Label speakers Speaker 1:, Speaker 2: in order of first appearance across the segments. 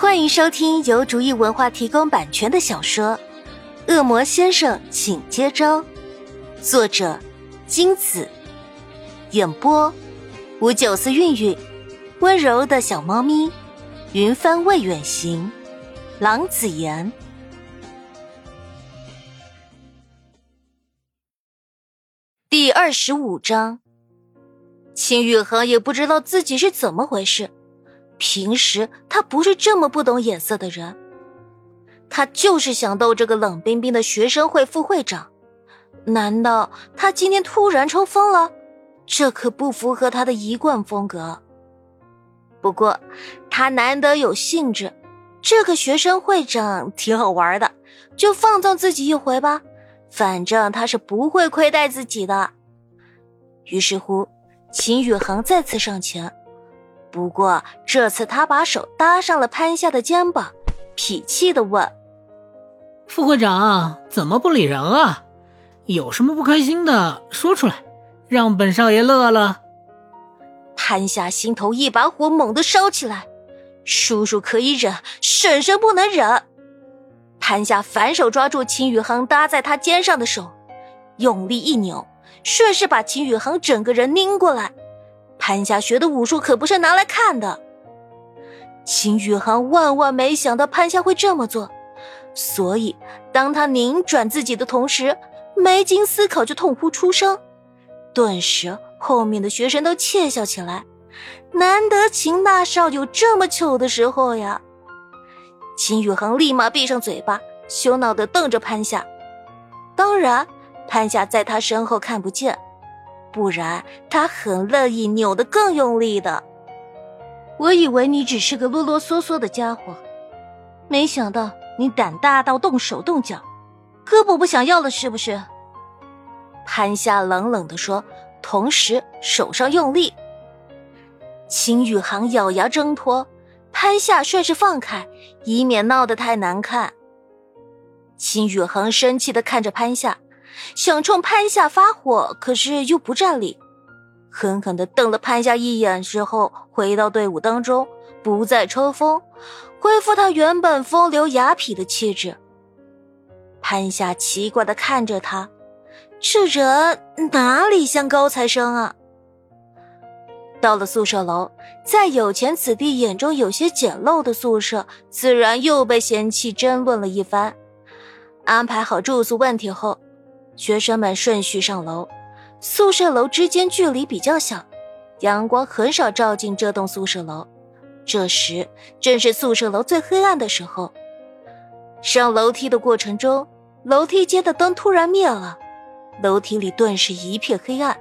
Speaker 1: 欢迎收听由竹意文化提供版权的小说《恶魔先生，请接招》，作者金子，演播五九四韵韵，温柔的小猫咪，云帆未远行，郎子言。第二十五章，秦宇恒也不知道自己是怎么回事。平时他不是这么不懂眼色的人，他就是想逗这个冷冰冰的学生会副会长。难道他今天突然抽风了？这可不符合他的一贯风格。不过他难得有兴致，这个学生会长挺好玩的，就放纵自己一回吧。反正他是不会亏待自己的。于是乎，秦宇恒再次上前。不过这次他把手搭上了潘夏的肩膀，痞气的问：“
Speaker 2: 副会长怎么不理人啊？有什么不开心的说出来，让本少爷乐了。”
Speaker 1: 潘夏心头一把火猛地烧起来，叔叔可以忍，婶婶不能忍。潘夏反手抓住秦宇恒搭在他肩上的手，用力一扭，顺势把秦宇恒整个人拧过来。潘夏学的武术可不是拿来看的。秦宇航万万没想到潘夏会这么做，所以当他拧转自己的同时，没经思考就痛哭出声。顿时，后面的学生都窃笑起来。难得秦大少有这么糗的时候呀！秦宇航立马闭上嘴巴，羞恼的瞪着潘夏。当然，潘夏在他身后看不见。不然，他很乐意扭得更用力的。我以为你只是个啰啰嗦嗦的家伙，没想到你胆大到动手动脚，胳膊不想要了是不是？潘夏冷冷的说，同时手上用力。秦宇航咬牙挣脱，潘夏顺势放开，以免闹得太难看。秦宇航生气的看着潘夏。想冲潘夏发火，可是又不占理，狠狠的瞪了潘夏一眼之后，回到队伍当中，不再抽风，恢复他原本风流雅痞的气质。潘夏奇怪的看着他，这人哪里像高材生啊？到了宿舍楼，在有钱子弟眼中有些简陋的宿舍，自然又被嫌弃争论了一番。安排好住宿问题后。学生们顺序上楼，宿舍楼之间距离比较小，阳光很少照进这栋宿舍楼。这时正是宿舍楼最黑暗的时候。上楼梯的过程中，楼梯间的灯突然灭了，楼梯里顿时一片黑暗。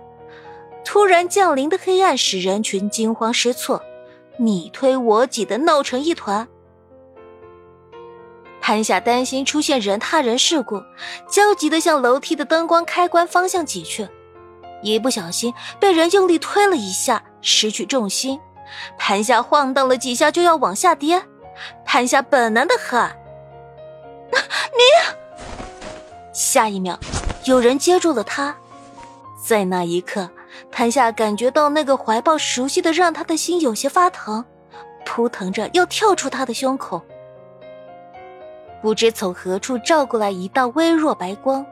Speaker 1: 突然降临的黑暗使人群惊慌失措，你推我挤的闹成一团。潘夏担心出现人踏人事故，焦急的向楼梯的灯光开关方向挤去，一不小心被人用力推了一下，失去重心。潘夏晃荡了几下就要往下跌，潘夏本能的喊：“你！”下一秒，有人接住了他。在那一刻，潘夏感觉到那个怀抱熟悉的，让他的心有些发疼，扑腾着要跳出他的胸口。不知从何处照过来一道微弱白光，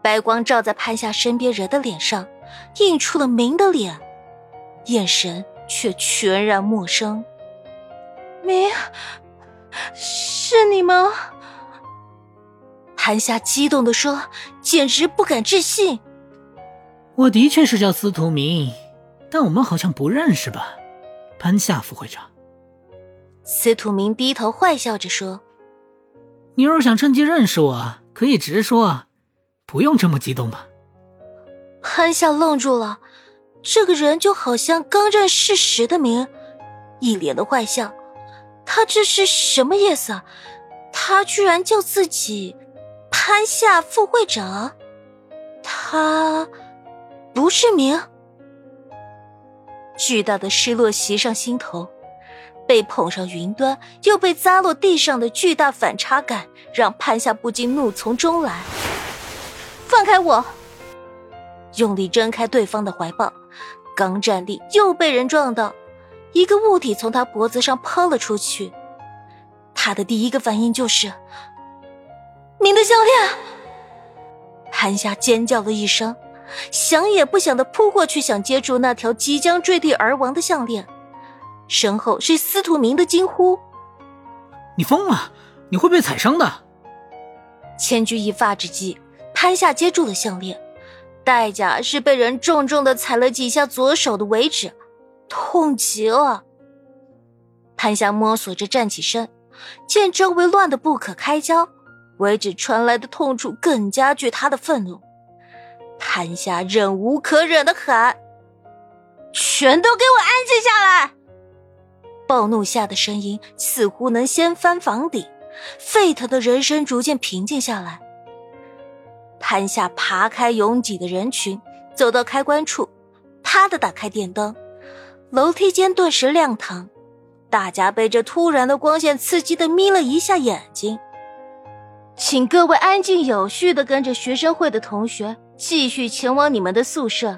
Speaker 1: 白光照在潘夏身边人的脸上，映出了明的脸，眼神却全然陌生。明，是你吗？潘夏激动的说，简直不敢置信。
Speaker 2: 我的确是叫司徒明，但我们好像不认识吧？潘夏副会长。
Speaker 1: 司徒明低头坏笑着说。
Speaker 2: 你若想趁机认识我，可以直说，不用这么激动吧？
Speaker 1: 潘夏愣住了，这个人就好像刚认识时的明，一脸的坏笑。他这是什么意思？他居然叫自己潘夏副会长？他不是明？巨大的失落袭上心头。被捧上云端，又被砸落地上的巨大反差感，让潘夏不禁怒从中来。放开我！用力挣开对方的怀抱，刚站立又被人撞到，一个物体从他脖子上抛了出去。他的第一个反应就是：“您的项链！”潘夏尖叫了一声，想也不想的扑过去，想接住那条即将坠地而亡的项链。身后是司徒明的惊呼：“
Speaker 2: 你疯了！你会被踩伤的！”
Speaker 1: 千钧一发之际，潘夏接住了项链，代价是被人重重的踩了几下左手的尾指，痛极了。潘夏摸索着站起身，见周围乱得不可开交，尾指传来的痛楚更加剧他的愤怒。潘夏忍无可忍的喊：“全都给我安静下来！”暴怒下的声音似乎能掀翻房顶，沸腾的人声逐渐平静下来。潘夏爬开拥挤的人群，走到开关处，啪的打开电灯，楼梯间顿时亮堂。大家被这突然的光线刺激的眯了一下眼睛。请各位安静有序的跟着学生会的同学继续前往你们的宿舍，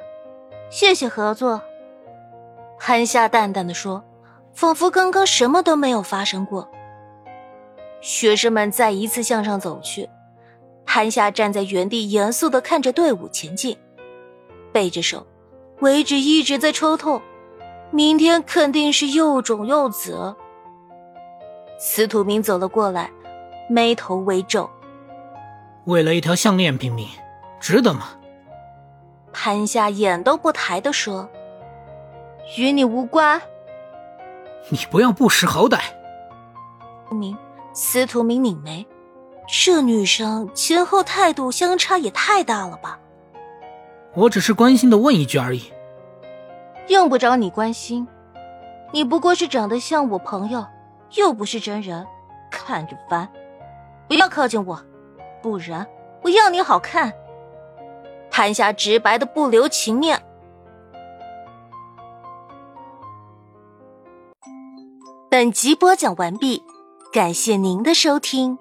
Speaker 1: 谢谢合作。潘夏淡淡的说。仿佛刚刚什么都没有发生过。学生们再一次向上走去，潘夏站在原地，严肃的看着队伍前进，背着手，尾指一直在抽痛，明天肯定是又肿又紫。司徒明走了过来，眉头微皱：“
Speaker 2: 为了一条项链拼命，值得吗？”
Speaker 1: 潘夏眼都不抬的说：“与你无关。”
Speaker 2: 你不要不识好歹！
Speaker 1: 明司徒明拧眉，这女生前后态度相差也太大了吧？
Speaker 2: 我只是关心的问一句而已。
Speaker 1: 用不着你关心，你不过是长得像我朋友，又不是真人，看着烦。不要靠近我，不然我要你好看。潘夏直白的不留情面。本集播讲完毕，感谢您的收听。